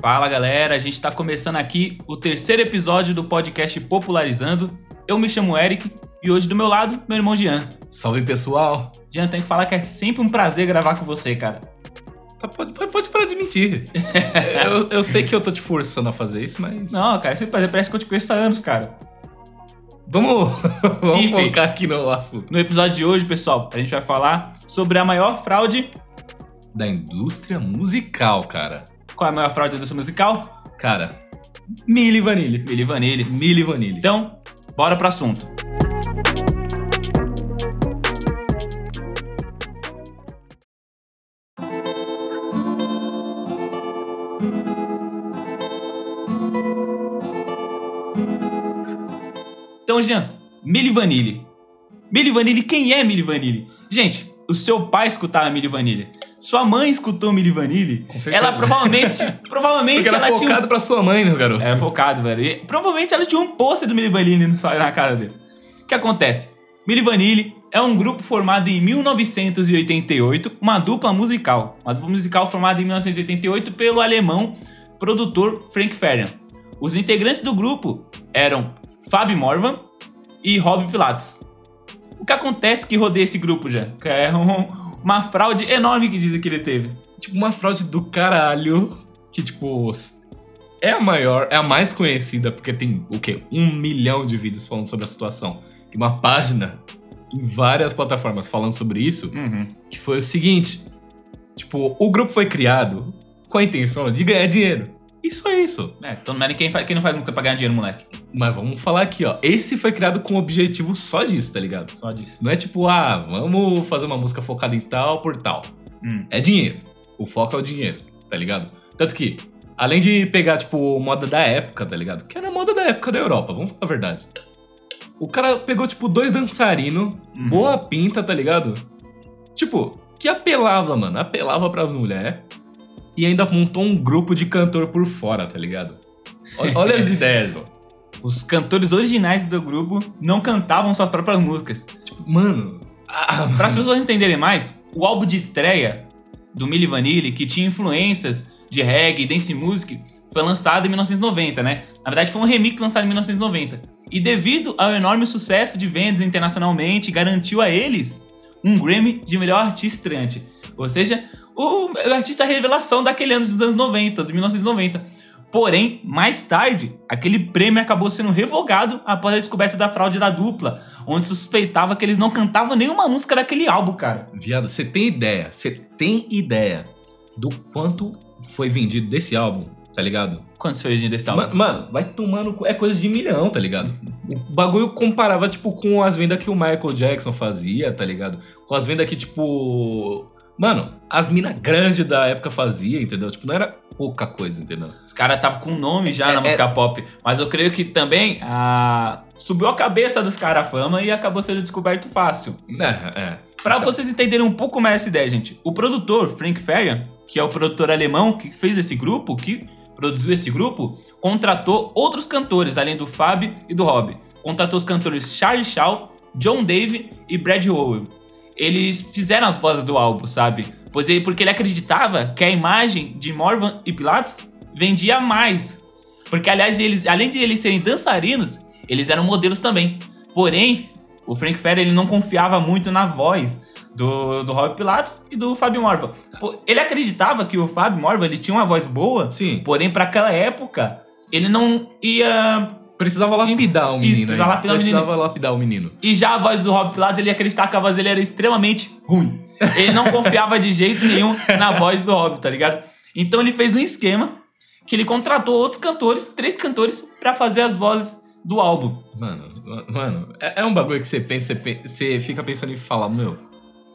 Fala galera, a gente está começando aqui o terceiro episódio do podcast Popularizando. Eu me chamo Eric e hoje do meu lado, meu irmão Jean. Salve pessoal! Jean, tem que falar que é sempre um prazer gravar com você, cara. Pode, pode, parar de mentir. eu, eu sei que eu tô te forçando a fazer isso, mas. Não, cara, prazer parece que eu te conheço há anos, cara. Vamos, vamos Enfim. focar aqui no assunto. No episódio de hoje, pessoal, a gente vai falar sobre a maior fraude. Da indústria musical, cara. Qual é a maior fraude da indústria musical? Cara, Milli Vanilli. Milli Vanilli. Milli Vanilli. Então, bora pro assunto. Então, Jean, Milli Vanilli. Milli Vanilli, quem é Milli Vanilli? Gente, o seu pai escutava Milli Vanilli. Sua mãe escutou Milli Vanilli. Ela provavelmente, provavelmente Porque era ela tinha um focado pra sua mãe, meu garoto. é focado, velho. E provavelmente ela tinha um pôster do Milli Vanilli na na casa dele. O que acontece? Milli Vanilli é um grupo formado em 1988, uma dupla musical. Uma dupla musical formada em 1988 pelo alemão produtor Frank Farian. Os integrantes do grupo eram Fábio Morvan e Rob Pilates. O que acontece que rodeia esse grupo já? Que é um- uma fraude enorme que dizem que ele teve. Tipo, uma fraude do caralho. Que, tipo, é a maior, é a mais conhecida, porque tem o quê? Um milhão de vídeos falando sobre a situação. E uma página em várias plataformas falando sobre isso. Uhum. Que foi o seguinte: tipo, o grupo foi criado com a intenção de ganhar dinheiro. Isso é isso. É, então não quem, faz, quem não faz nunca pra ganhar dinheiro, moleque. Mas vamos falar aqui, ó. Esse foi criado com o objetivo só disso, tá ligado? Só disso. Não é tipo, ah, vamos fazer uma música focada em tal por tal. Hum. É dinheiro. O foco é o dinheiro, tá ligado? Tanto que, além de pegar, tipo, moda da época, tá ligado? Que era moda da época da Europa, vamos falar a verdade. O cara pegou, tipo, dois dançarinos, Uhum. boa pinta, tá ligado? Tipo, que apelava, mano. Apelava pras mulheres. E ainda montou um grupo de cantor por fora, tá ligado? Olha, as ideias, ó. Os cantores originais do grupo não cantavam suas próprias músicas. Tipo, mano. Ah, Para as pessoas entenderem mais, o álbum de estreia do Milli Vanilli, que tinha influências de reggae e dance music, foi lançado em 1990, né? Na verdade, foi um remix lançado em 1990. E devido ao enorme sucesso de vendas internacionalmente, garantiu a eles um Grammy de melhor artista estreante. Ou seja, o artista revelação daquele ano dos anos 90, de 1990. Porém, mais tarde, aquele prêmio acabou sendo revogado após a descoberta da fraude da dupla, onde suspeitava que eles não cantavam nenhuma música daquele álbum, cara. Viado, você tem ideia? Você tem ideia do quanto foi vendido desse álbum, tá ligado? Quantos foi hoje desse álbum? Mano, vai tomando. É coisa de milhão, tá ligado? O bagulho comparava, tipo, com as vendas que o Michael Jackson fazia, tá ligado? Com as vendas que, tipo. Mano, as minas grandes da época fazia, entendeu? Tipo, não era pouca coisa, entendeu? Os caras estavam com nome já É, na é- música pop, mas eu creio que também ah, subiu a cabeça dos caras a fama e acabou sendo descoberto fácil. É, é. Pra vocês entenderem um pouco mais essa ideia, gente, o produtor Frank Farian, que é o produtor alemão que fez esse grupo, que produziu esse grupo, contratou outros cantores, além do Fábio e do Rob. Contratou os cantores Charlie Shaw, John Dave e Brad Howell. Eles fizeram as vozes do álbum, sabe? Pois ele, porque ele acreditava que a imagem de Morvan e Pilates vendia mais. Porque, aliás, eles, além de eles serem dançarinos, eles eram modelos também. Porém, o Frank Ferrer ele não confiava muito na voz do, do Rob Pilatos e do Fábio Morva. Pô, Ele acreditava que o Fábio Morva ele tinha uma voz boa, Sim, porém, para aquela época, ele não ia. Precisava lapidar o Isso, menino. precisava aí. lapidar o precisava lapidar o menino. E já a voz do Rob Pilatos, ele ia acreditar que a voz dele era extremamente ruim. Ele não confiava de jeito nenhum na voz do Rob, tá ligado? Então ele fez um esquema que ele contratou outros cantores, três cantores, pra fazer as vozes do álbum. Mano, mano, é, é um bagulho que você pensa, você pe- você fica pensando e fala, meu,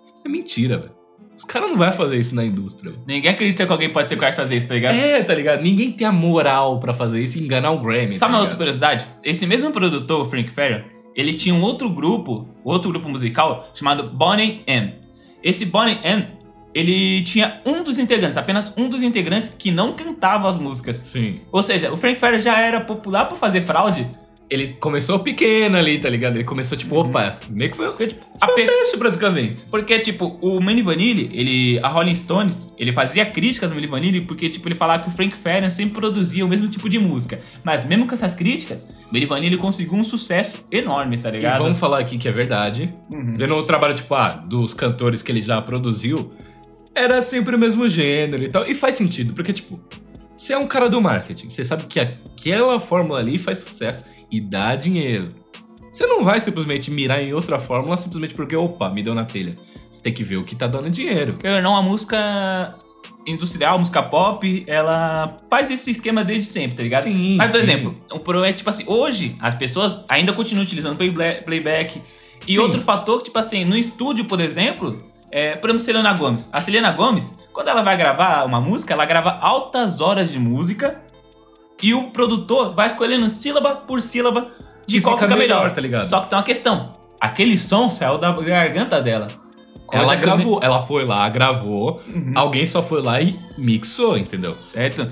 isso é mentira, velho. Os caras não vão fazer isso na indústria. Ninguém acredita que alguém pode ter coragem de fazer isso, tá ligado? É, tá ligado? Ninguém tem a moral pra fazer isso e enganar o Grammy. Sabe tá uma outra curiosidade? Esse mesmo produtor, o Frank Ferrer, ele tinha um outro grupo, outro grupo musical chamado Bonnie M. Esse Bonnie M ele tinha um dos integrantes, apenas um dos integrantes que não cantava as músicas. Sim. Ou seja, o Frank Farian já era popular por fazer fraude. Ele começou pequeno ali, tá ligado? Ele começou tipo, opa, meio que foi, Porque, tipo, foi a um teste praticamente. Porque, tipo, o Manny Vanilli, ele, a Rolling Stones, ele fazia críticas ao Manny Vanilli porque, tipo, ele falava que o Frank Farian sempre produzia o mesmo tipo de música. Mas mesmo com essas críticas, o Manny Vanilli conseguiu um sucesso enorme, tá E ligado? vamos falar aqui que é verdade. Uhum. Vendo o trabalho, tipo, ah, dos cantores que ele já produziu, era sempre o mesmo gênero e tal. E faz sentido, porque, tipo, você é um cara do marketing, você sabe que aquela fórmula ali faz sucesso e dá dinheiro. Você não vai simplesmente mirar em outra fórmula simplesmente porque, opa, me deu na telha. Você tem que ver o que tá dando dinheiro. Ou não, a música industrial, música pop, ela faz esse esquema desde sempre, tá ligado? Sim, Mas, por sim. exemplo, o problema é que, tipo assim, hoje as pessoas ainda continuam utilizando playback. E Sim. outro fator, que, tipo assim, no estúdio, por exemplo, é, por exemplo, Selena Gomes. A Selena Gomes, quando ela vai gravar uma música, ela grava altas horas de música e o produtor vai escolhendo sílaba por sílaba de qual fica melhor. melhor, tá ligado? Só que tem uma questão. Aquele som saiu da garganta dela. Coisa Ela gravou, ela foi lá, gravou, Uhum. alguém só foi lá e mixou, entendeu? Certo?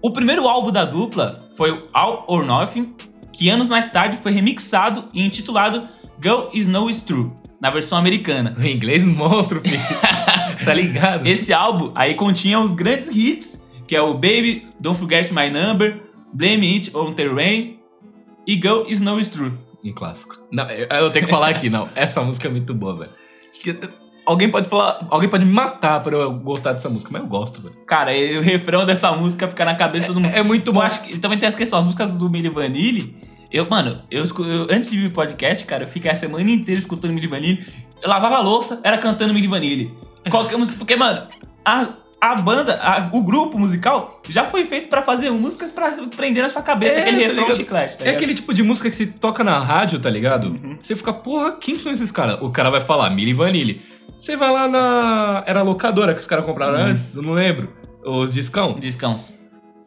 O primeiro álbum da dupla foi o All or Nothing, que anos mais tarde foi remixado e intitulado Girl Is No Is True, na versão americana. O inglês monstro, filho. tá ligado? Esse álbum aí continha os grandes hits, que é o Baby, Don't Forget My Number, Blame It on the Rain e Is No Is True. Um clássico. Não, eu, eu tenho que falar aqui, não. Essa música é muito boa, velho. Alguém pode falar. Alguém pode me matar pra eu gostar dessa música, mas eu gosto, velho. Cara, e o refrão dessa música fica na cabeça do mundo. É muito Eu bom. acho que também tem essa questão, as músicas do Milli Vanilli. Eu, mano, eu, eu- antes de vir pro podcast, cara, eu fiquei a semana inteira escutando Milli Vanilli. Eu lavava a louça, era cantando Milli Vanilli. Qualquer música. Porque, mano, a, a banda, a- o grupo musical já foi feito pra fazer músicas pra prender na sua cabeça É, aquele tá refrão ligado? chiclete. Tá É aquele tipo de música que se toca na rádio, tá ligado? Uhum. Você fica, porra, quem são esses caras? O cara vai falar, Milli Vanilli. Você vai lá na. Era a locadora que os caras compraram Uhum. antes, eu não lembro. Os discão. Descanso.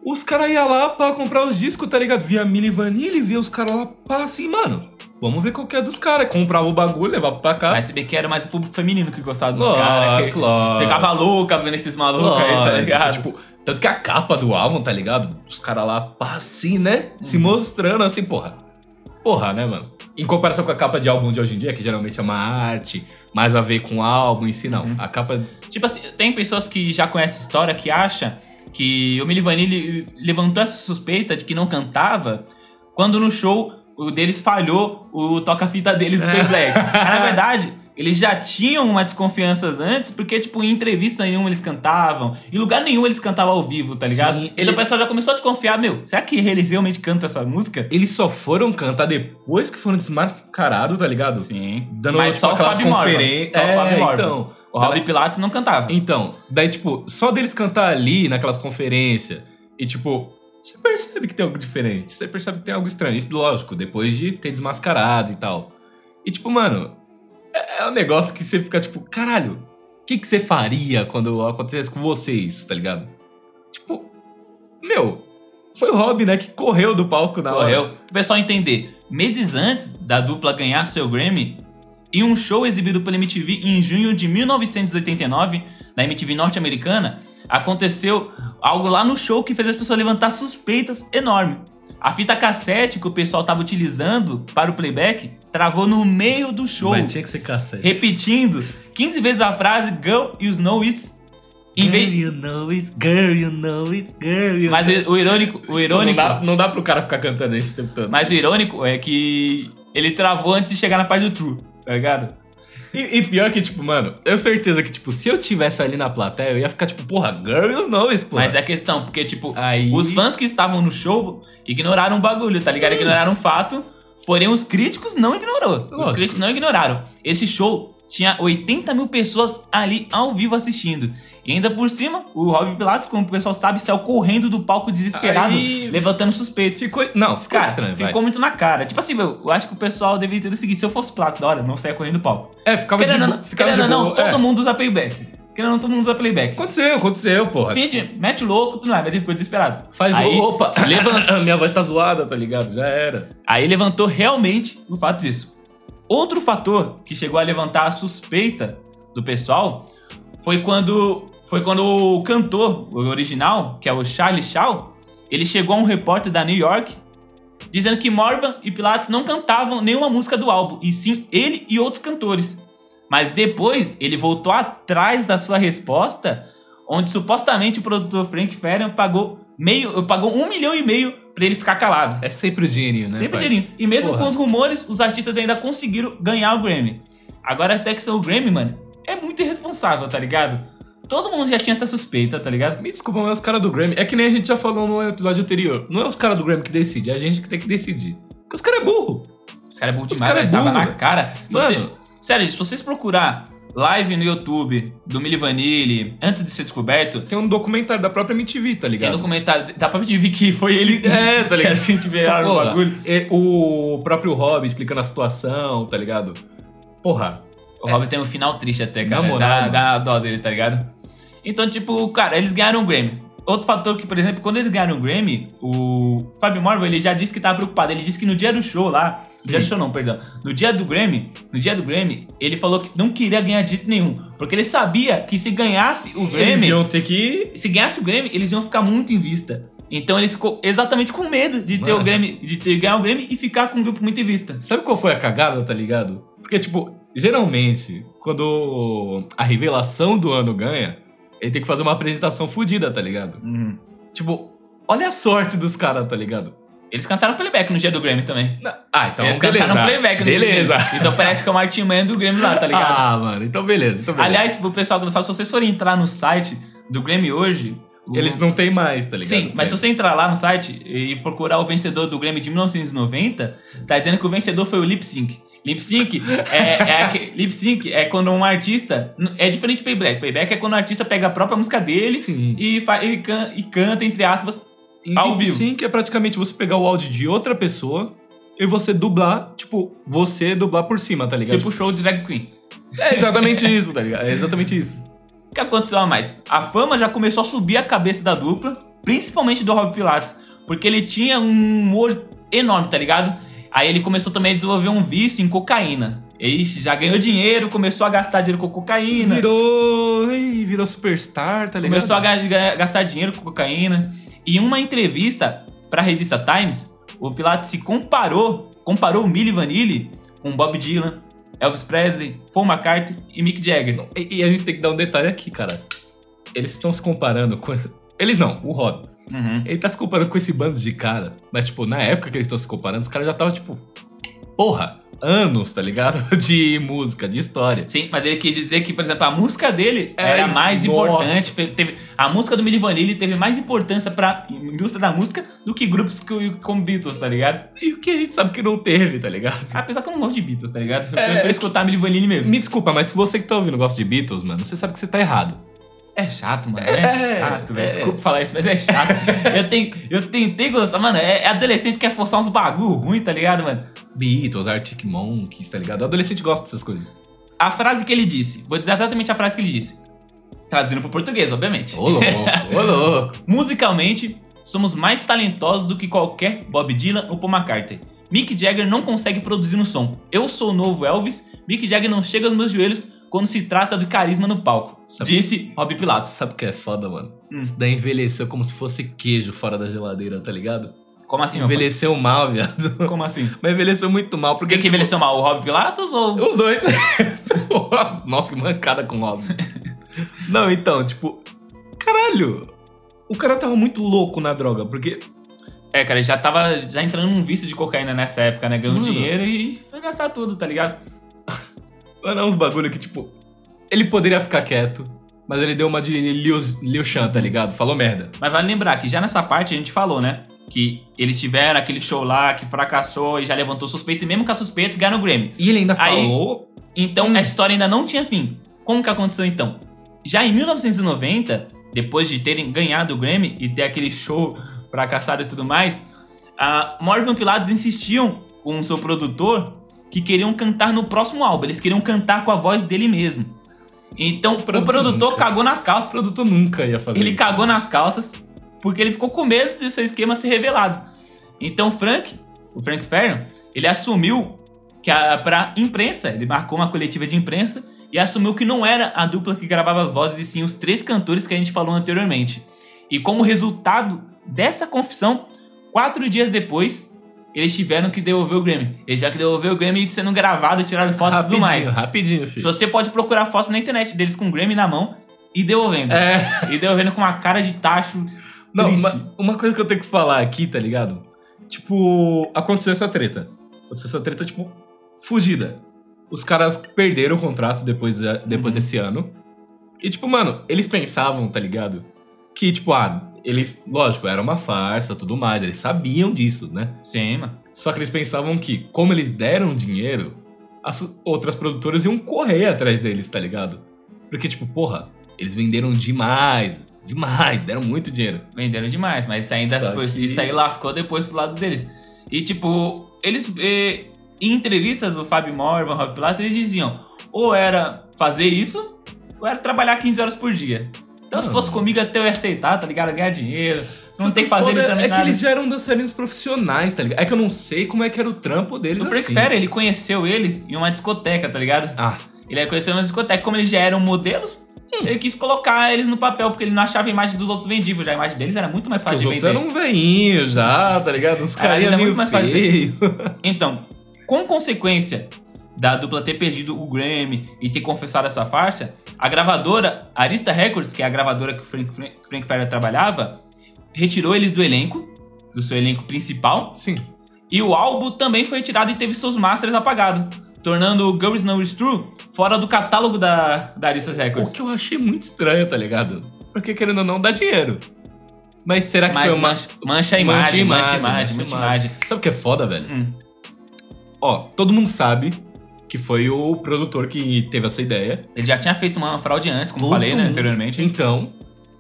Os caras iam lá pra comprar os discos, tá ligado? Via Milli Vanilli, via os caras lá, pá, assim, mano. Vamos ver qual que é dos caras. Comprava o bagulho, levava pra cá. Mas se bem que era mais o público feminino que gostava dos caras. que lógico. Ficava louca vendo esses malucos aí, tá ligado? Tipo, tanto que a capa do álbum, tá ligado? Os caras lá, pá, assim, né? Se Uhum. mostrando assim, porra. Porra, né, mano? Em comparação com a capa de álbum de hoje em dia, que geralmente é uma arte, mais a ver com o álbum em si, não. Uhum. A capa. Tipo assim, tem pessoas que já conhecem a história que acham que o Milli Vanilli levantou essa suspeita de que não cantava quando no show o deles falhou o toca-fita deles do Play Black. Mas, na verdade, eles já tinham uma desconfiança antes, porque, tipo, em entrevista nenhuma eles cantavam, em lugar nenhum eles cantavam ao vivo, tá ligado? Sim, Então ele- o pessoal já começou a desconfiar, meu, será que eles realmente cantam essa música? Eles só foram cantar depois que foram desmascarados, tá ligado? Sim. Dando Mas só aquelas conferências. É, então. O Robbie Pilates não cantava. Então, daí, tipo, só deles cantar ali naquelas conferências e, tipo, você percebe que tem algo diferente. Você percebe que tem algo estranho. Isso, lógico, depois de ter desmascarado e tal. E, tipo, mano, é, é um negócio que você fica, tipo, caralho, o que, que você faria quando acontecesse com vocês, tá ligado? Tipo, meu, foi o Rob, né, que correu do palco na hora. Correu. O pessoal entender, meses antes da dupla ganhar seu Grammy, em um show exibido pela MTV em junho de 1989, na MTV norte-americana, aconteceu algo lá no show que fez as pessoas levantar suspeitas enormes. A fita cassete que o pessoal estava utilizando para o playback travou no meio do show, Mas tinha que ser cassete. repetindo 15 vezes a frase Girl, you know it's. Em vez... you know it's girl, you know it's girl, you Mas o irônico, o Tipo, irônico, Não dá, não dá pro cara ficar cantando esse tempo todo. mas o irônico é que ele travou antes de chegar na parte do true, tá ligado? E, e pior que, tipo, mano, eu tenho certeza que, tipo, se eu tivesse ali na plateia, eu ia ficar, tipo, porra, girl, you know isso, porra. Mas é questão, porque, tipo, Aí- os fãs que estavam no show ignoraram o bagulho, tá ligado? Ignoraram o fato, porém os críticos não ignorou. Os críticos não ignoraram. Esse show tinha 80 mil pessoas ali ao vivo assistindo. E ainda por cima, o Rob Pilatos, como o pessoal sabe, saiu correndo do palco desesperado, Aí- levantando suspeitos. Ficou... Não, ficou Cara, estranho, ficou vai. muito na cara. Tipo assim, meu, eu acho que o pessoal deveria ter o seguinte: se eu fosse Pilatos da hora, não saia correndo do palco. É, ficava Querendo de não. Ficava querendo de não, boa. todo é. mundo usa playback. Querendo não, todo mundo usa playback. Aconteceu, aconteceu, porra. Finge, mete o louco, tudo mais, mas ele ficou desesperado. Faz aí. Opa, minha voz tá zoada, tá ligado? Já era. Aí levantou realmente o fato disso. Outro fator que chegou a levantar a suspeita do pessoal foi quando foi quando o cantor, original, que é o Charlie Shaw, ele chegou a um repórter da New York dizendo que Morvan e Pilatos não cantavam nenhuma música do álbum, e sim ele e outros cantores. Mas depois ele voltou atrás da sua resposta, onde supostamente o produtor Frank Farian pagou meio, pagou um milhão e meio pra ele ficar calado. É sempre o dinheirinho, né? Sempre pai? dinheirinho. E mesmo Porra. com os rumores, os artistas ainda conseguiram ganhar o Grammy. Agora até que são o Grammy, mano, é muito irresponsável, tá ligado? Todo mundo já tinha essa suspeita, tá ligado? Me desculpa, mas é os caras do Grammy. É que nem a gente já falou no episódio anterior. Não é os caras do Grammy que decidem, é a gente que tem que decidir. Porque os caras é burro. Os caras é burro Os demais, cara é velho. Tava burro, na cara. Mano. você- sério, se vocês procurar live no YouTube do Milli Vanilli, antes de ser descoberto, Tem um documentário da própria MTV, tá tem ligado? documentário, dá pra ver que foi ele É, tá ligado? que a gente vê o bagulho. é, o próprio Rob explicando a situação, tá ligado? Porra, O Robin tem um final triste até, cara. moral, dá, dá dó dele, tá ligado? Então, tipo, cara, eles ganharam o Grammy. Outro fator que, por exemplo, quando eles ganharam o Grammy, o Fábio Morvan, ele já disse que tava preocupado. Ele disse que no dia do show lá, no dia do Sim. show não, perdão. No dia do Grammy, no dia do Grammy, ele falou que não queria ganhar de jeito nenhum. Porque ele sabia que se ganhasse o eles Grammy, iam ter que... se ganhasse o Grammy, eles iam ficar muito em vista. Então ele ficou exatamente com medo de ter Mano. o Grammy, de ter, ganhar o Grammy e ficar com o grupo muito em vista. Sabe qual foi a cagada, tá ligado? Porque, tipo, geralmente, quando a revelação do ano ganha, ele tem que fazer uma apresentação fodida, tá ligado? Tipo, olha a sorte dos caras, tá ligado? Eles cantaram playback no dia do Grammy também. Ah, então Eles beleza. cantaram playback no Beleza. Grammy. Então parece que é o Martin Man do Grammy lá, tá ligado? Ah, mano, então beleza, então beleza. Aliás, pro pessoal que não sabe, se vocês forem entrar no site do Grammy hoje... o- eles não tem mais, tá ligado? Sim, mas se você entrar lá no site e procurar o vencedor do Grammy de 1990, tá dizendo que o vencedor foi o Lip Sync. Lip Sync é, é, lip sync é quando um artista. É diferente de playback. Playback é quando o artista pega a própria música dele Sim. e, fa- e can- e canta, entre aspas, ao Lip vivo. sync é praticamente você pegar o áudio de outra pessoa e você dublar, tipo, você dublar por cima, tá ligado? tipo show de drag queen. é exatamente isso, tá ligado? É exatamente isso. O que aconteceu a mais? A fama já começou a subir a cabeça da dupla, principalmente do Rob Pilates, porque ele tinha um humor enorme, tá ligado? Aí ele começou também a desenvolver um vício em cocaína. Ele já ganhou dinheiro, começou a gastar dinheiro com cocaína, Virou. Virou superstar, tá ligado? começou a ga- ga- gastar dinheiro com cocaína. Em uma entrevista pra revista Times, o Pilates se comparou, comparou Milli Vanilli com Bob Dylan, Elvis Presley, Paul McCartney e Mick Jagger. E, e a gente tem que dar um detalhe aqui, cara. Eles estão se comparando com. Eles não, o Rob. Uhum. Ele tá se comparando com esse bando de cara. Mas, tipo, na época que eles estão se comparando, os caras já estavam, tipo. Porra, anos, tá ligado? De música, de história. Sim, mas ele quis dizer que, por exemplo, a música dele era mais nossa. importante. Teve, a música do Milli Vanilli teve mais importância pra indústria da música do que grupos que- como Beatles, tá ligado? E o que a gente sabe que não teve, tá ligado? Apesar que eu não gosto de Beatles, tá ligado? Eu É, prefiro é escutar Milli Vanilli mesmo. Me desculpa, mas se você que tá ouvindo gosta de Beatles, mano, você sabe que você tá errado. É chato, mano. É, É, chato, velho. é. Desculpa falar isso, mas é chato. eu, tenho, eu tentei gostar, mano. É, é adolescente que quer forçar uns bagulho ruim, tá ligado, mano? Beatles, Arctic Monkeys, tá ligado? O adolescente gosta dessas coisas. A frase que ele disse, vou dizer exatamente a frase que ele disse. Traduzindo pro português, obviamente. Ô louco, ô louco. Musicalmente, somos mais talentosos do que qualquer Bob Dylan ou Paul McCartney. Mick Jagger não consegue produzir um som. Eu sou o novo Elvis, Mick Jagger não chega nos meus joelhos quando se trata de carisma no palco. Sabe- Disse Rob Pilatos. Sabe o que é foda, mano? Hum. Isso daí envelheceu como se fosse queijo fora da geladeira, tá ligado? Como assim, pai? envelheceu mal, viado. Como assim? Mas envelheceu muito mal, Por porque que, que envelheceu mal? O Rob Pilatos ou... Os dois. Nossa, que mancada com o Robin. Não, então, tipo. Caralho! O cara tava muito louco na droga, porque. É, cara, ele já tava já entrando num vício de cocaína nessa época, né? Ganhando Mano. dinheiro e foi gastar tudo, tá ligado? Mano, é uns bagulho que, tipo. Ele poderia ficar quieto, mas ele deu uma de Liu, Liu Shan, tá ligado? Falou merda. Mas vale lembrar que já nessa parte a gente falou, né? Que eles tiveram aquele show lá que fracassou e já levantou suspeita, e mesmo com as suspeitas ganharam o Grammy. E ele ainda Aí- falou. Então Hum. a história ainda não tinha fim. Como que aconteceu então? Já em 1990, depois de terem ganhado o Grammy e ter aquele show fracassado e tudo mais, a Morgan Pilatos insistiam com o seu produtor que queriam cantar no próximo álbum. Eles queriam cantar com a voz dele mesmo. Então o produtor produtor nunca. cagou nas O calças. produtor nunca ia fazer Ele isso. cagou nas calças porque ele ficou com medo de seu esquema ser revelado. Então o Frank, o Frank Farian, ele assumiu que a, pra imprensa, ele marcou uma coletiva de imprensa e assumiu que não era a dupla que gravava as vozes, e sim os três cantores que a gente falou anteriormente. E como resultado dessa confissão, quatro dias depois, eles tiveram que devolver o Grammy. Eles já que devolver o Grammy sendo gravado, tiraram fotos e tudo mais. rapidinho, filho. Você pode procurar fotos na internet deles com o Grammy na mão e devolvendo. É. E devolvendo com uma cara de tacho. Não, uma, uma coisa que eu tenho que falar aqui, tá ligado? Tipo, aconteceu essa treta. Aconteceu essa treta, tipo, fugida. Os caras perderam o contrato depois, de- depois Uhum. desse ano. E, tipo, mano, eles pensavam, tá ligado? Que, tipo, ah, eles, lógico, era uma farsa tudo mais, eles sabiam disso, né? Sim, mano. Só que eles pensavam que, como eles deram dinheiro, as outras produtoras iam correr atrás deles, tá ligado? Porque, tipo, porra, eles venderam demais, demais, deram muito dinheiro. Venderam demais, mas isso ainda que- isso aí lascou depois pro lado deles. E tipo, eles eh, em entrevistas, o Fábio Morvan, o Rob Pilato, eles diziam: ou era fazer isso, ou era trabalhar 15 horas por dia. Então, se fosse comigo, até eu ia aceitar, tá ligado? Ganhar dinheiro. Não tem que fazer foda É que eles já eram dançarinos profissionais, tá ligado? É que eu não sei como é que era o trampo deles O Frank assim. Ferry, ele conheceu eles em uma discoteca, tá ligado? Ah, Ele conheceu uma discoteca. Como eles já eram modelos, ele quis colocar eles no papel, porque ele não achava a imagem dos outros vendível. Já a imagem deles era muito mais porque fácil os de outros vender. eram veinhos já, tá ligado? Os caras eram muito mais fácil. feio. Então, com consequência da dupla ter perdido o Grammy e ter confessado essa farsa, a gravadora Arista Records, que é a gravadora que o Frank, Frank, Frank Ferrer trabalhava, retirou eles do elenco, do seu elenco principal, Sim. e o álbum também foi retirado e teve seus masters apagados, tornando o Girls Know It's True fora do catálogo da, da Arista O Records. que eu achei muito estranho, tá ligado? Porque querendo ou não, dá dinheiro. Mas será que Mas foi uma... mancha, mancha a imagem, mancha a imagem, mancha a imagem. imagem. Sabe o que é foda, velho? Hum. Ó, todo mundo sabe que foi o produtor que teve essa ideia. Ele já tinha feito uma fraude antes, como Todo falei né, anteriormente. Então,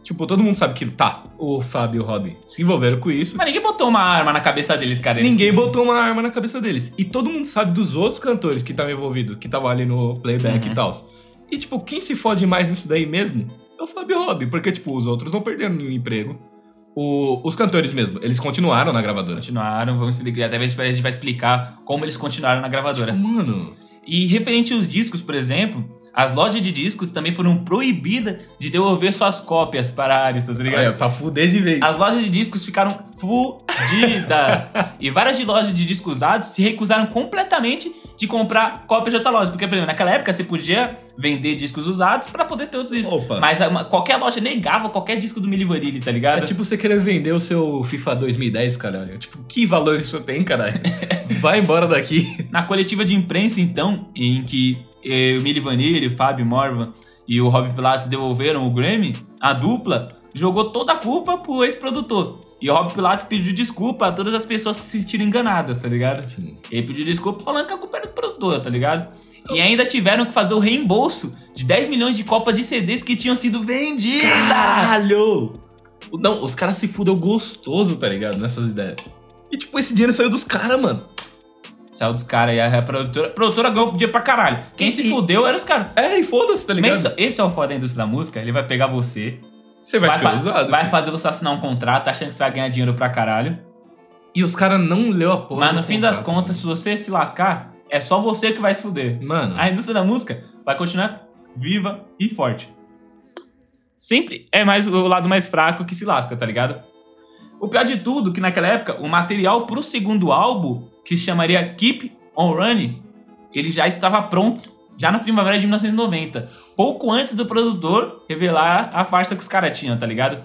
tipo, todo mundo sabe que, tá, o Fábio e o Robbie se envolveram com isso. Mas ninguém botou uma arma na cabeça deles, cara. Eles- Ninguém botou uma arma na cabeça deles. E todo mundo sabe dos outros cantores que estavam envolvidos, que estavam ali no playback Uhum. e tal. E, tipo, quem se fode mais nisso daí mesmo é o Fábio Robbie, porque, tipo, os outros não perderam nenhum emprego. O- os cantores mesmo, eles continuaram na gravadora. Continuaram, vamos explicar. Até a gente vai- a gente vai explicar como eles continuaram na gravadora. Tipo, mano, E referente aos discos, por exemplo, as lojas de discos também foram proibidas de devolver suas cópias para a Arista, tá ligado? olha, pra fuder de vez. As lojas de discos ficaram fudidas. e várias lojas de discos usados se recusaram completamente de comprar cópias de outra loja. Porque, por exemplo, naquela época você podia vender discos usados para poder ter outros discos. Opa. Mas uma- qualquer loja negava qualquer disco do Milli Vanilli, tá ligado? É tipo você querer vender o seu FIFA 2010, caralho. Tipo, que valor isso tem, caralho? Vai embora daqui. Na coletiva de imprensa, então, em que eh, o Milli Vanilli, o Fábio Morvan e o Rob Pilatos devolveram o Grammy, a dupla jogou toda a culpa pro ex-produtor. E o Rob Pilatos pediu desculpa a todas as pessoas que se sentiram enganadas, tá ligado? Ele pediu desculpa falando que a culpa era do produtor, tá ligado? E ainda tiveram que fazer o reembolso de 10 milhões de copas de CDs que tinham sido vendidas. Caralho! Não, os caras se fudeu gostoso, tá ligado? Nessas ideias. E tipo, esse dinheiro saiu dos caras, mano. Saiu dos caras e a produtora, a produtora ganhou dinheiro pra caralho. Quem E- se fudeu eram os caras. É, e foda-se, tá ligado? Mas esse é o foda da indústria da música, ele vai pegar você, Você vai, ser fa- usado. vai filho. fazer você assinar um contrato achando que você vai ganhar dinheiro pra caralho. E os caras não leu a porra. mas no fim das contrato. contas, se você se lascar, é só você que vai se fuder. Mano, A indústria da música vai continuar viva e forte. Sempre é mais o lado mais fraco que se lasca, tá ligado? O pior de tudo, que naquela época, o material pro segundo álbum, que se chamaria Keep On Running, ele já estava pronto, já na primavera de 1990. Pouco antes do produtor revelar a farsa que os caras tinham, tá ligado?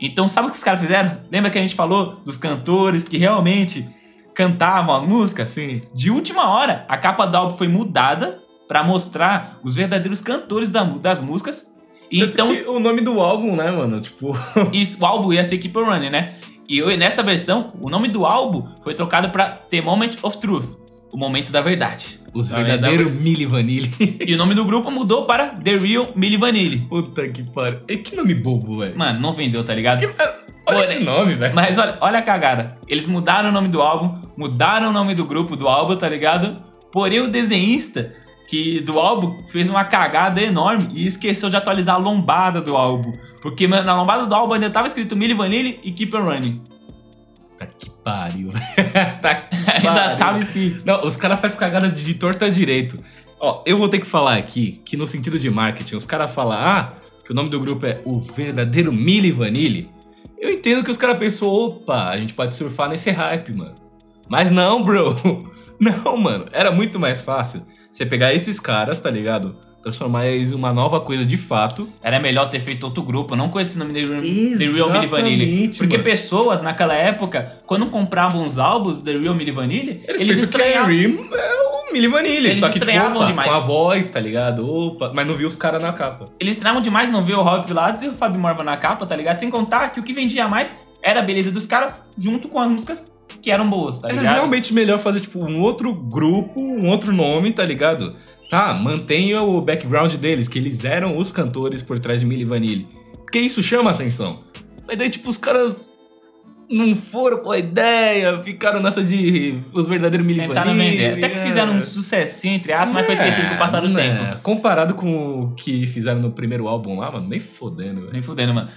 Então, sabe o que os caras fizeram? Lembra que a gente falou dos cantores que realmente cantavam as músicas? assim, De última hora, a capa do álbum foi mudada pra mostrar os verdadeiros cantores da- das músicas. E então então, o nome do álbum, né, mano? Tipo, isso, o álbum ia ser Keep On Running, né? E nessa versão, o nome do álbum foi trocado pra The Moment of Truth, o momento da verdade. os verdadeiros Milli Vanilli. E o nome do grupo mudou para The Real Milli Vanilli. Puta que pariu. E que nome bobo, velho. Mano, não vendeu, tá ligado? Olha Porém- esse nome, velho. Mas olha, olha a cagada. Eles mudaram o nome do álbum, mudaram o nome do grupo do álbum, tá ligado? Porém, o desenhista que do álbum fez uma cagada enorme e esqueceu de atualizar a lombada do álbum. Porque na lombada do álbum ainda tava escrito Milli Vanilli e Keep on Running. Puta que pariu. tá Ainda pariu. tava escrito. Não, os caras fazem cagada de torta direito. Ó, eu vou ter que falar aqui que no sentido de marketing, os caras falam, ah, que o nome do grupo é o verdadeiro Milli Vanilli. Eu entendo que os caras pensou, opa, a gente pode surfar nesse hype, mano. Mas não, bro. Não, mano. Era muito mais fácil você pegar esses caras, tá ligado? Transformar eles em uma nova coisa de fato. Era melhor ter feito outro grupo, não com esse nome The Real, The Real Milli Vanilli. Porque mano. pessoas naquela época, quando compravam os álbuns do The Real Milli Vanilli, Eles, eles, pensam que estranhavam. é é o Milli Vanilli. Eles só que, tipo, estranhavam opa, demais. com a voz, tá ligado? Opa, mas não viu os caras na capa. Eles estranhavam demais não ver o Rob Pilatos e o Fábio Morvan na capa, tá ligado? Sem contar que o que vendia mais era a beleza dos caras junto com as músicas que eram boas, tá Era ligado? realmente melhor fazer, tipo, um outro grupo, um outro nome, tá ligado? Tá, mantenha o background deles, que eles eram os cantores por trás de Milli Vanilli. Porque isso chama atenção. Mas daí, tipo, os caras não foram com a ideia, ficaram nessa de os verdadeiros Milli Tentaram Vanilli. vender. Até que é. fizeram um sucessinho, entre aspas, mas foi esquecido com o passar do É, tempo. Comparado com o que fizeram no primeiro álbum lá, mano, nem fodendo, velho. Nem fudendo, mano.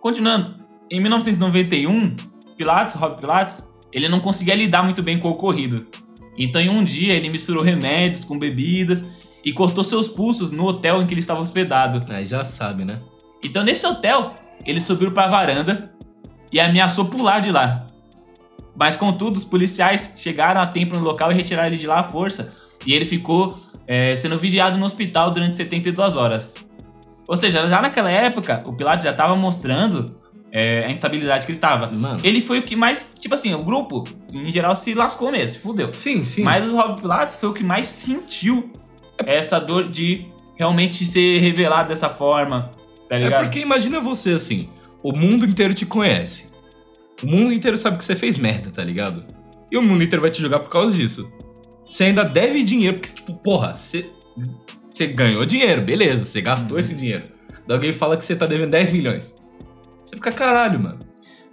Continuando, em 1991, Pilates, Rob Pilates, ele não conseguia lidar muito bem com o ocorrido. Então, em um dia, ele misturou remédios com bebidas e cortou seus pulsos no hotel em que ele estava hospedado. Aí já sabe, né? Então, nesse hotel, ele subiu pra varanda e ameaçou pular de lá. Mas, contudo, os policiais chegaram a tempo no local e retiraram ele de lá à força. E ele ficou é, sendo vigiado no hospital durante 72 horas. Ou seja, já naquela época, o Pilates já estava mostrando é, a instabilidade que ele tava. Mano. Ele foi o que mais, tipo assim, o grupo, em geral, se lascou mesmo, fudeu. Sim, sim. Mas o Rob Pilates foi o que mais sentiu essa dor de realmente ser revelado dessa forma, tá É ligado? porque imagina você assim, o mundo inteiro te conhece. O mundo inteiro sabe que você fez merda, tá ligado? E o mundo inteiro vai te julgar por causa disso. Você ainda deve dinheiro, porque, tipo, porra, você, você ganhou dinheiro, beleza, você gastou Uhum. esse dinheiro. Daí alguém fala que você tá devendo 10 milhões. Você fica caralho, mano.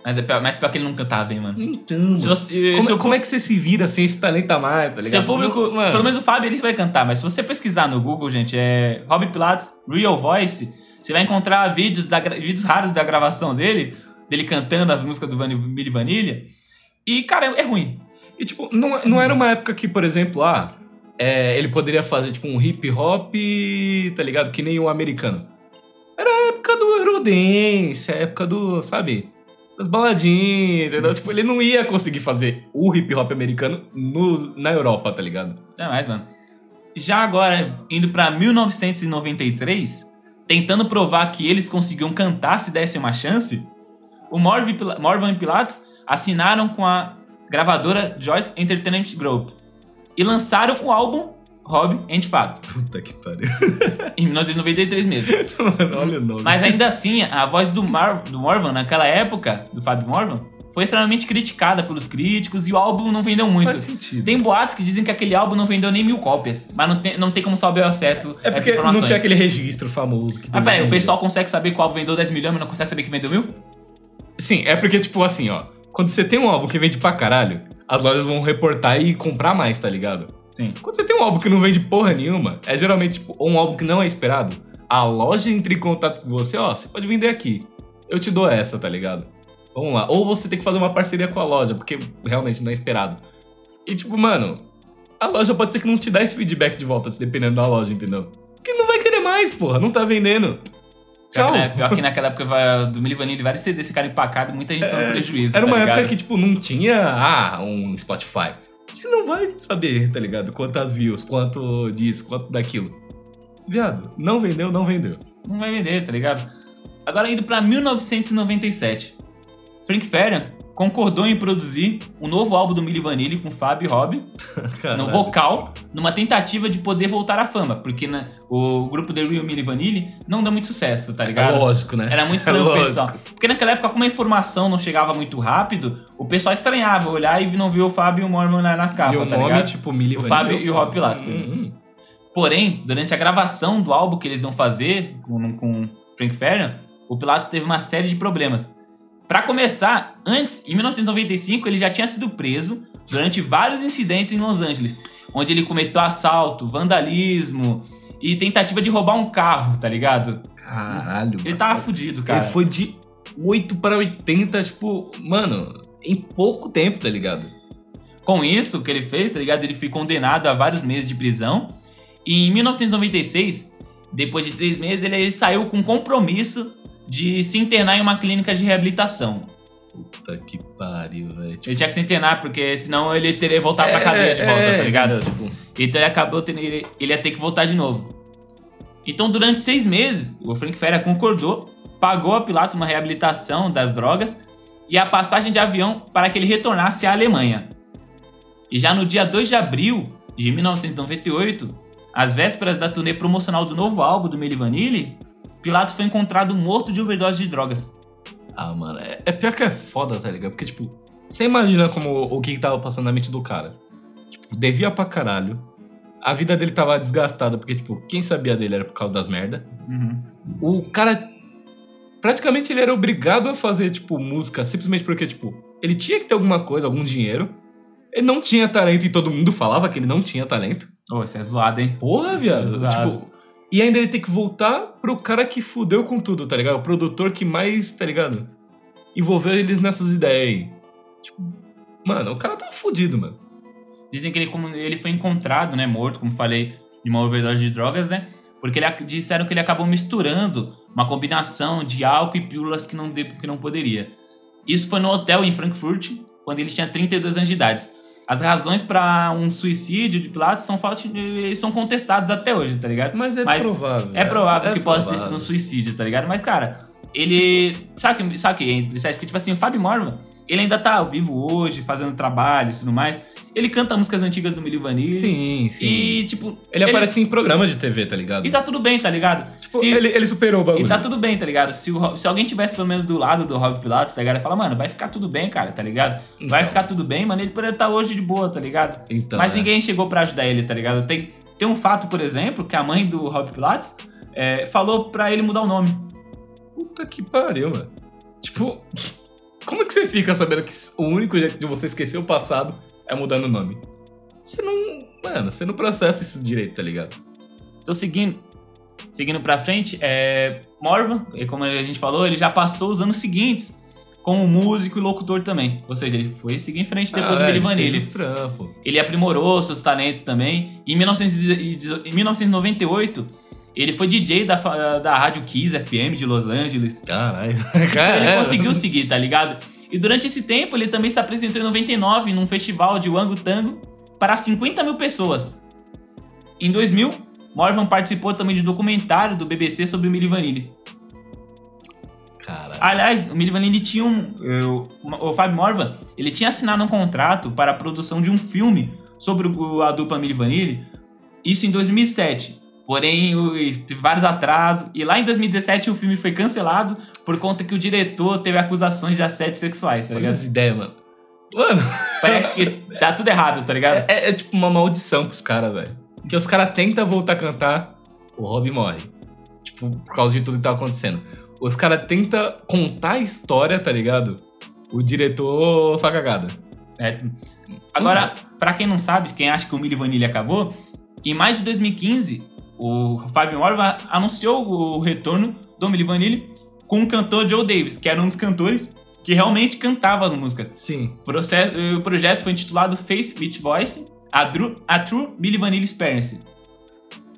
Mas é pior, mas pior que ele não cantava bem, mano. Então, Se você, como, se o como é que você se vira sem esse talento a mais, tá ligado? Seu público, Mano, pelo menos o Fábio ele vai cantar, mas se você pesquisar no Google, gente, é Rob Pilates Real Voice, você vai encontrar vídeos, da, vídeos raros da gravação dele, dele cantando as músicas do Milli Vanilha. E, cara, é ruim. E, tipo, não, não era uma época que, por exemplo, ah, é, ele poderia fazer, tipo, um hip hop, tá ligado? Que nem o americano. Era a época do Eurodance, a época do, sabe? Das baladinhas, entendeu? Tipo, ele não ia conseguir fazer o hip hop americano no, na Europa, tá ligado? É mais, mano. Já agora, indo pra 1993, tentando provar que eles conseguiam cantar se dessem uma chance, o Morvan Morvan e Pilates assinaram com a gravadora Joyce Entertainment Group e lançaram o álbum Rob and Fab, Puta que pariu. em 1993 mesmo. Mano, olha o nome. Mas ainda assim, a voz do, Mar do Morvan naquela época, do Fábio Morvan, foi extremamente criticada pelos críticos e o álbum não vendeu muito. faz sentido. Tem boatos que dizem que aquele álbum não vendeu nem mil cópias, mas não tem, não tem como saber ao certo É porque não tinha aquele registro famoso que tem Mas peraí, o pessoal consegue saber que o álbum vendeu 10 milhões, mas não consegue saber que vendeu mil? Sim, é porque, tipo, assim, ó. Quando você tem um álbum que vende pra caralho, as lojas vão reportar e comprar mais, tá ligado? Sim. Quando você tem um álbum que não vende porra nenhuma, é geralmente tipo, um álbum que não é esperado. A loja entra em contato com você, ó, você pode vender aqui. Eu te dou essa, tá ligado? Vamos lá. Ou você tem que fazer uma parceria com a loja, porque realmente não é esperado. E tipo, mano, a loja pode ser que não te dá esse feedback de volta, dependendo da loja, entendeu? Porque não vai querer mais, porra, não tá vendendo. Pior Tchau. que, na- pior que naquela época do Milli Vanilli, vários CDs ficaram empacados muita gente tomou prejuízo. Era tá uma ligado? época que, tipo, não tinha, ah, um Spotify. Você não vai saber, tá ligado? Quantas views, quanto disso, quanto daquilo. Viado, não vendeu, não vendeu. Não vai vender, tá ligado? Agora indo pra 1997. Frank Farian concordou em produzir um novo álbum do Milli Vanilli com Fábio e Rob no vocal, numa tentativa de poder voltar à fama, porque né, o grupo The Real Milli Vanilli não deu muito sucesso, tá É ligado? lógico, né? Era muito É estranho pro lógico. pessoal. Porque naquela época, como a informação não chegava muito rápido, o pessoal estranhava olhar e não ver o Fábio e o Mormon na- nas capas, e o tá nome, ligado? tipo, Milli O Vanilli. Fábio e o Rob Pilatos. Hum, hum. Porém, durante a gravação do álbum que eles iam fazer com, com Frank Farian, o Pilatos teve uma série de problemas. Pra começar, antes, em 1995, ele já tinha sido preso durante vários incidentes em Los Angeles, onde ele cometeu assalto, vandalismo e tentativa de roubar um carro, tá ligado? Caralho. Ele tava fudido, cara. Ele foi de 8 para 80, tipo, mano. em pouco tempo, tá ligado? Com isso, o que ele fez, tá ligado? Ele foi condenado a vários meses de prisão. E em 1996, depois de três meses, ele saiu com compromisso de se internar em uma clínica de reabilitação. Puta que pariu, velho. Ele tinha que se internar, porque senão ele teria que voltar pra É, cadeia de volta, é, tá ligado? Tipo, Então ele acabou tendo. Ele, ele ia ter que voltar de novo. Então, durante seis meses, o Frank Ferra concordou, pagou a Pilatos uma reabilitação das drogas e a passagem de avião para que ele retornasse à Alemanha. E já no dia 2 de abril de 1998, às vésperas da turnê promocional do novo álbum do Milli Vanilli, Pilatos foi encontrado morto de overdose de drogas. ah, mano, é, é pior que é foda, tá ligado? Porque, tipo, você imagina como o que que tava passando na mente do cara. Tipo, devia pra caralho. A vida dele tava desgastada, porque, tipo, quem sabia dele era por causa das merda. O cara. Praticamente ele era obrigado a fazer, tipo, música simplesmente porque, tipo, ele tinha que ter alguma coisa, algum dinheiro. Ele não tinha talento e todo mundo falava que ele não tinha talento. Ô, isso é zoado, hein? Porra, viado. Exato. Tipo, e ainda ele tem que voltar pro cara que fudeu com tudo, tá ligado? O produtor que mais, tá ligado? Envolveu eles nessas ideias aí. Tipo, mano, o cara tá fudido, mano. Dizem que ele, ele foi encontrado, né, morto, como falei, de uma overdose de drogas, né? Porque ele, disseram que ele acabou misturando uma combinação de álcool e pílulas que não, que não poderia. Isso foi no hotel em Frankfurt, quando ele tinha 32 anos de idade. As razões para um suicídio de Pilatos são, são contestadas até hoje, tá ligado? Mas é Mas provável. É provável é que possa ter provável. sido um suicídio, tá ligado? Mas, cara, ele. Sabe que, sabe que é interessante? Porque, tipo assim, o Fábio Morvan, ele ainda tá vivo hoje, fazendo trabalho e tudo mais. Ele canta músicas antigas do Milli Vanilli. Sim, sim. E, tipo. Ele, aparece em programa de TV, tá ligado? E tá tudo bem, tá ligado? Tipo, Se- ele, ele superou o bagulho. E tá tudo bem, tá ligado? Se, o se alguém tivesse pelo menos do lado do Rob Pilatos, tá ligado? Fala, mano, vai ficar tudo bem, cara, tá ligado? Vai Então. ficar tudo bem, mano. Ele poderia estar hoje de boa, tá ligado? Então, Mas é. ninguém chegou pra ajudar ele, tá ligado? Tem, tem um fato, por exemplo, que a mãe do Rob Pilatos é, falou pra ele mudar o nome. Puta que pariu, mano. Tipo, como é que você fica sabendo que o único jeito de você esquecer o passado é mudando o nome? Você não. Mano, você não processa isso direito, tá ligado? Então, seguindo, seguindo pra frente, é, Morvan, como a gente falou, ele já passou os anos seguintes como músico e locutor também. Ou seja, ele foi seguir em frente depois Ah, do é, Milli ele. Ele aprimorou seus talentos também. Em, 1918 em 1998, ele foi DJ da, da Rádio Kiss FM de Los Angeles. Caralho. Então Caralho. ele conseguiu seguir, tá ligado? E durante esse tempo, ele também se apresentou em 99 num festival de Wango Tango para 50 mil pessoas. Em 2000, Morvan participou também de um documentário do BBC sobre o Milli Vanilli. Caralho. Aliás, o Milli Vanilli tinha um... eu- o Fábio Morvan, ele tinha assinado um contrato para a produção de um filme sobre a dupla Milli Vanilli, isso em 2007. Porém, o- teve vários atrasos, e lá em 2017 o filme foi cancelado por conta que o diretor teve acusações de assédio sexuais, tá Olha ligado? as ideias, mano. Mano, Parece que tá tudo errado, tá ligado? é, é tipo uma maldição pros caras, velho. Que os caras tentam voltar a cantar, o Rob morre. Tipo, por causa de tudo que tava acontecendo. Os caras tentam contar a história, tá ligado? O diretor faz cagada. Certo. Agora, pra quem não sabe, quem acha que o Milli Vanilli acabou, em maio de 2015, o Fábio Morva anunciou o retorno do Milli Vanilli com o cantor Joe Davis, que era um dos cantores que realmente cantava as músicas. Sim. O proce- O projeto foi intitulado Face with Voice, a, Dru- a True Milli Vanilli Experience,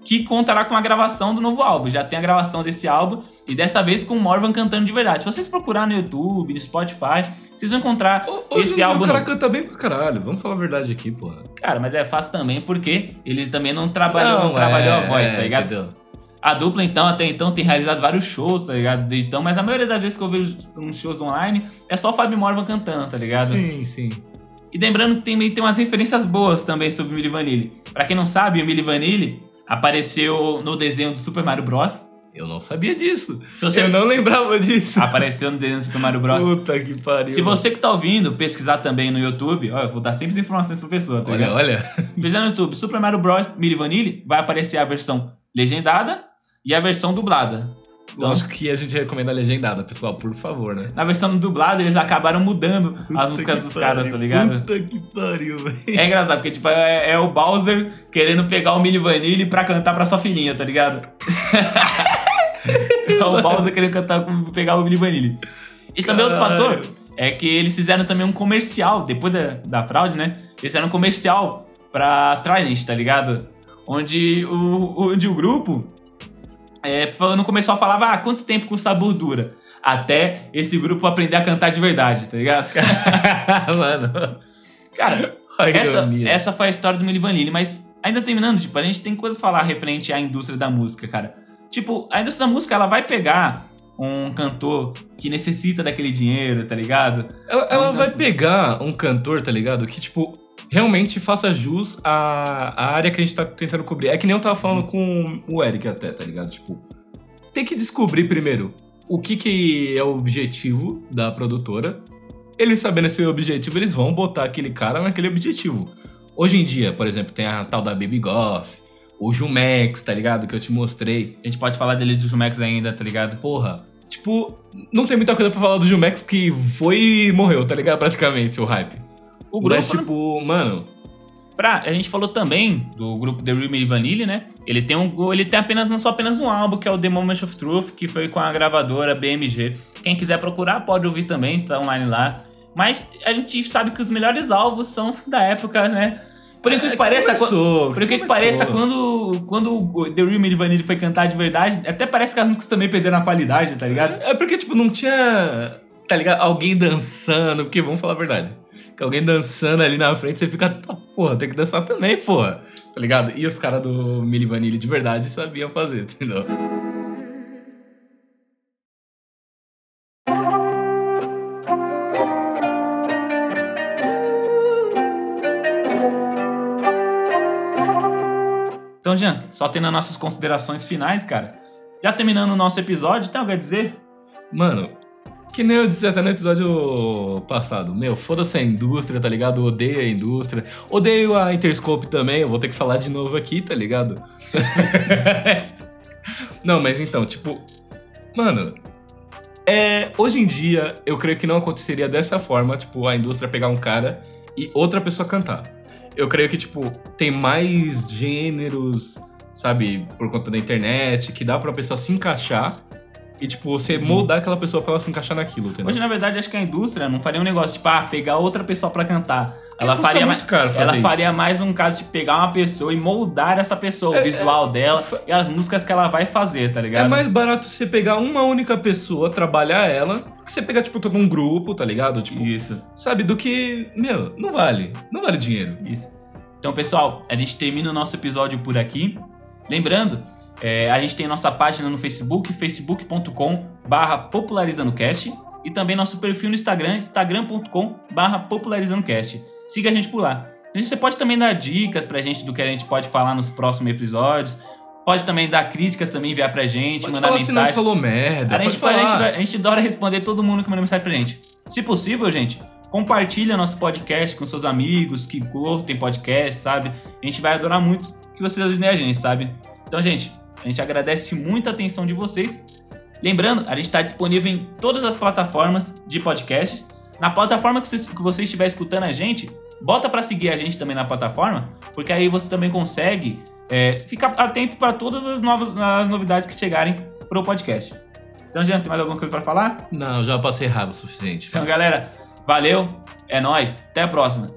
que contará com a gravação do novo álbum. Já tem a gravação desse álbum e dessa vez com o Morvan cantando de verdade. Se vocês procurarem no YouTube, no Spotify, vocês vão encontrar Hoje esse álbum. O cara novo. canta bem pra caralho. Vamos falar a verdade aqui, porra. Cara, mas é fácil também porque eles também não trabalham, não, trabalhou a voz, tá ligado? é, entendeu? A dupla, então, até então, tem realizado vários shows, tá ligado? Desde então, mas a maioria das vezes que eu vejo uns shows online, é só o Fábio Morvan cantando, tá ligado? Sim, sim. E lembrando que tem, tem umas referências boas também sobre o Milli Vanilli. Pra quem não sabe, o Milli Vanilli apareceu no desenho do Super Mario Bros. Eu não sabia disso. Se você Eu não lembrava disso. apareceu no desenho do Super Mario Bros. Puta que pariu. Se você que tá ouvindo pesquisar também no YouTube, ó, eu vou dar sempre as informações pro pessoa, tá Olha, ligado? olha. Pesquisar no YouTube, Super Mario Bros. Milli Vanilli, vai aparecer a versão legendada e a versão dublada. Então, Lógico que a gente recomenda a legendada, pessoal, por favor, né? na versão dublada, eles acabaram mudando as músicas dos caras, tá ligado? Puta que pariu, velho. É engraçado, porque tipo, é, é o Bowser querendo pegar o Milli Vanilli pra cantar pra sua filhinha, tá ligado? é o Bowser querendo cantar pegar o Milli Vanilli. E também outro fator, é que eles fizeram também um comercial, depois da, da fraude, né? Eles fizeram um comercial pra Trident, tá ligado? Onde o, onde o grupo é, no comercial falava, ah, quanto tempo custa a bordura? Até esse grupo aprender a cantar de verdade, tá ligado? Mano. Cara, essa, essa foi a história do Milli Vanilli, mas ainda terminando, tipo, a gente tem coisa pra falar referente à indústria da música, cara. Tipo, a indústria da música, ela vai pegar um cantor que necessita daquele dinheiro, tá ligado? Ela, ela um vai cantor... pegar um cantor, tá ligado? Que, tipo, realmente faça jus à, à área que a gente tá tentando cobrir. É que nem eu tava falando com o Eric até, tá ligado? Tipo, tem que descobrir primeiro o que, que é o objetivo da produtora. Eles sabendo esse objetivo, eles vão botar aquele cara naquele objetivo. Hoje em dia, por exemplo, tem a tal da Baby Goth, o Jumex, tá ligado? Que eu te mostrei. A gente pode falar dele do Jumex ainda, tá ligado? Porra, tipo, não tem muita coisa pra falar do Jumex que foi e morreu, tá ligado? Praticamente, o hype. O grupo, Mas, tipo, mano. Pra, a gente falou também do grupo The Real Me Vanille, né? Ele tem um, ele tem apenas não só apenas um álbum que é o The Moment of Truth, que foi com a gravadora BMG. Quem quiser procurar pode ouvir também, está online lá. Mas a gente sabe que os melhores álbuns são da época, né? Por incrível que, é, pareça, começou, por que, que pareça, quando, quando o The Real Me Vanille foi cantar de verdade, até parece que as músicas também perderam a qualidade, tá ligado? É porque, tipo, não tinha, tá ligado? Alguém dançando, porque vamos falar a verdade que alguém dançando ali na frente, você fica, tá, porra, tem que dançar também, porra. Tá ligado? E os caras do Milli Vanilli de verdade sabiam fazer, entendeu? Então, Jean, só tendo as nossas considerações finais, cara. Já terminando o nosso episódio, tem algo a dizer? Mano, que nem eu disse até no episódio passado. Meu, foda-se a indústria, tá ligado? Odeio a indústria. Odeio a Interscope também. Eu vou ter que falar de novo aqui, tá ligado? não, mas então, tipo. Mano. É, hoje em dia, eu creio que não aconteceria dessa forma, tipo, a indústria pegar um cara e outra pessoa cantar. Eu creio que, tipo, tem mais gêneros, sabe, por conta da internet, que dá pra pessoa se encaixar e, tipo, você moldar aquela pessoa pra ela se encaixar naquilo, entendeu? Hoje, na verdade, acho que a indústria não faria um negócio, tipo, ah, pegar outra pessoa pra cantar. ela faria, mais, ela faria mais um caso de pegar uma pessoa e moldar essa pessoa, é, o visual é, dela e as músicas que ela vai fazer, tá ligado? É mais barato você pegar uma única pessoa, trabalhar ela, que você pegar, tipo, todo um grupo, tá ligado? Tipo, Isso. Sabe, do que, meu, não vale. Não vale dinheiro. Isso. Então, pessoal, a gente termina o nosso episódio por aqui. Lembrando é, a gente tem nossa página no Facebook, facebook.com barra popularizandocast e também nosso perfil no Instagram, instagram.com barra popularizandocast. Siga a gente por lá. Você pode também dar dicas pra gente do que a gente pode falar nos próximos episódios. Pode também dar críticas também, enviar pra gente, pode mandar falar mensagem. Se nós falou merda. A gente, a, gente, a gente adora responder todo mundo que manda mensagem pra gente. Se possível, gente, compartilha nosso podcast com seus amigos que curtem podcast, sabe? A gente vai adorar muito que vocês ajudem a gente, sabe? Então, gente, a gente agradece muito a atenção de vocês. Lembrando, a gente está disponível em todas as plataformas de podcasts. Na plataforma que você estiver escutando a gente, bota para seguir a gente também na plataforma, porque aí você também consegue é, ficar atento para todas as novas as novidades que chegarem para o podcast. Então, Jean, tem mais alguma coisa para falar? Não, já passei raiva o suficiente. Então, galera, valeu, é nós, até a próxima.